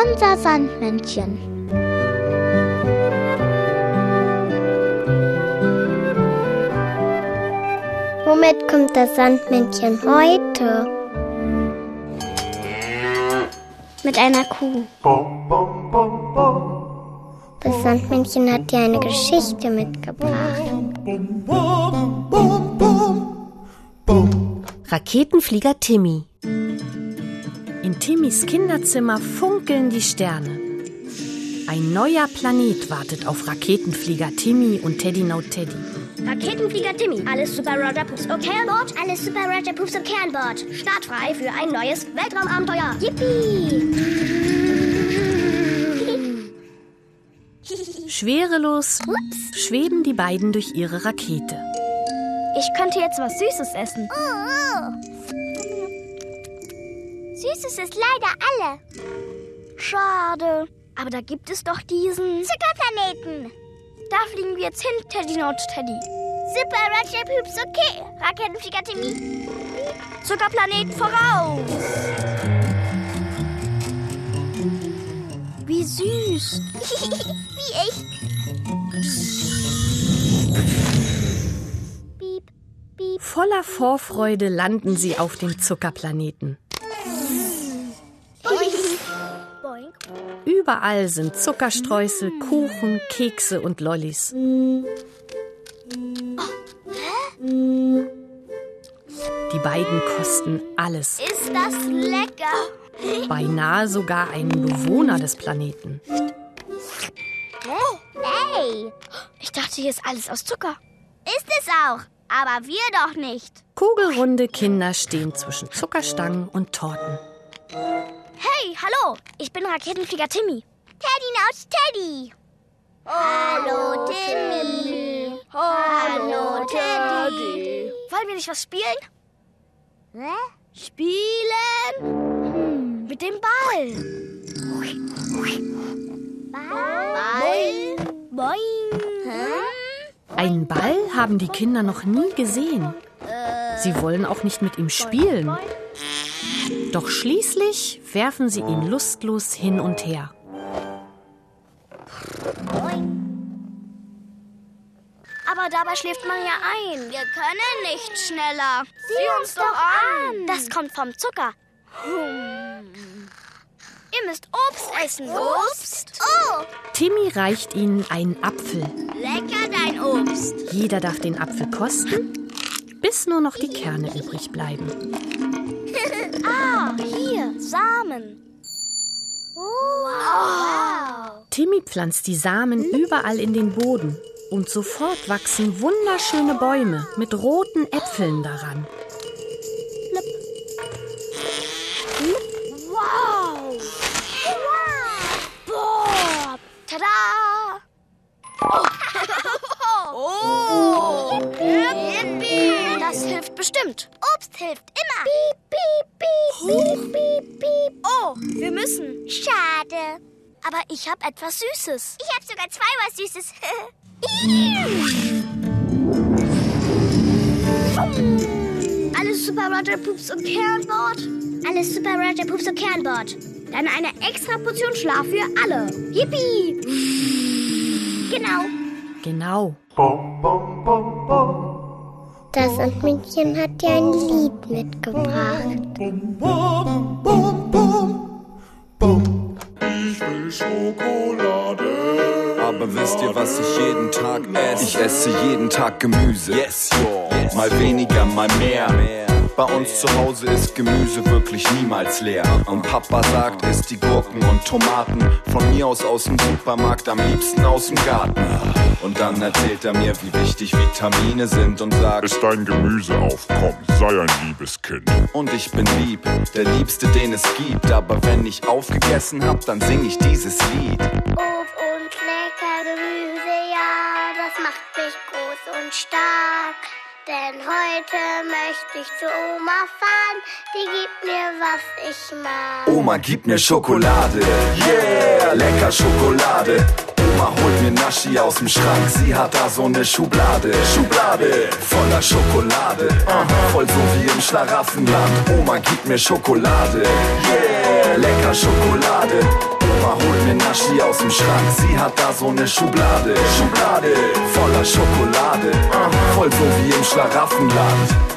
Unser Sandmännchen. Womit kommt das Sandmännchen heute? Mit einer Kuh. Das Sandmännchen hat dir eine Geschichte mitgebracht. Raketenflieger Timmy. In Timmys Kinderzimmer funkeln die Sterne. Ein neuer Planet wartet auf Raketenflieger Timmy und Teddy No Teddy. Raketenflieger Timmy, alles Super Roger Pups okay an Bord? Alles Super Roger Pups okay an Bord. Startfrei für ein neues Weltraumabenteuer. Yippie! Schwerelos schweben die beiden durch ihre Rakete. Ich könnte jetzt was Süßes essen. Süßes ist leider alle. Schade. Aber da gibt es doch diesen. Zuckerplaneten. Da fliegen wir jetzt hin, Teddy Not Teddy. Super Roger Pups okay. Raketenflieger Timmy. Zuckerplanet voraus! Wie süß. Wie ich. Piep, piep. Voller Vorfreude landen sie auf dem Zuckerplaneten. Überall sind Zuckerstreusel, Kuchen, Kekse und Lollis. Die beiden kosten alles, Ist das lecker? beinahe sogar einen Bewohner des Planeten. Hey, Ich dachte, hier ist alles aus Zucker. ist es auch. Aber wir doch nicht. Kugelrunde Kinder stehen zwischen Zuckerstangen und Torten. Hey, hallo. Ich bin Raketenflieger Timmy. Teddy Naut Teddy. Hallo, Timmy. Hallo, Teddy. Wollen wir nicht was spielen? Hä? Spielen? Hm, mit dem Ball. Ball. Boing. Einen Ball haben die Kinder noch nie gesehen. Sie wollen auch nicht mit ihm spielen. Doch schließlich werfen sie ihn lustlos hin und her. Aber dabei schläft man ja ein. Wir können nicht schneller. Sieh uns doch an. Das kommt vom Zucker. Ihr müsst Obst essen. Obst? Oh, Timmy reicht ihnen einen Apfel. lecker dein Obst. Jeder darf den Apfel kosten, bis nur noch die Kerne übrig bleiben. Ah, hier, Samen. Wow. Timmy pflanzt die Samen überall in den Boden und sofort wachsen wunderschöne Bäume mit roten Äpfeln daran. Wow. Boah. Tada. Oh. Yippie. Das hilft bestimmt. Obst hilft immer. Piep, wir müssen. Schade. Aber ich habe etwas Süßes. Ich habe sogar zwei was Süßes. Alles Super Roger Pups und Kernbord. Alles Super Roger Pups und Kernbord. Dann eine extra Portion Schlaf für alle. Yippie. Genau. Genau. Das Sandmännchen hat dir ein Lied mitgebracht. Ich will Schokolade. Wisst ihr, was ich jeden Tag esse? Ich esse jeden Tag Gemüse. Yes, yo. Mal weniger, mal mehr. Bei uns zu Hause ist Gemüse wirklich niemals leer. Und Papa sagt, isst die Gurken und Tomaten. Von mir aus aus dem Supermarkt, am liebsten aus dem Garten. Und dann erzählt er mir, wie wichtig Vitamine sind und sagt, Ist dein Gemüseaufkommen, sei ein liebes Kind. und ich bin lieb, der Liebste, den es gibt. Aber wenn ich aufgegessen hab, dann sing ich dieses Lied. Macht mich groß und stark. Denn heute möchte ich zu Oma fahren, die gibt mir, was ich mag. Oma, gib mir Schokolade. Yeah, lecker Schokolade. Oma holt mir Naschi aus dem Schrank. Sie hat da so eine Schublade. Schublade voller Schokolade. Aha, voll so wie im Schlaraffenland. Oma, gib mir Schokolade. Yeah, lecker Schokolade. Oma holt ne Naschi aus dem Schrank. Sie hat da so ne Schublade, Schublade voller Schokolade. Voll so wie im Schlaraffenland.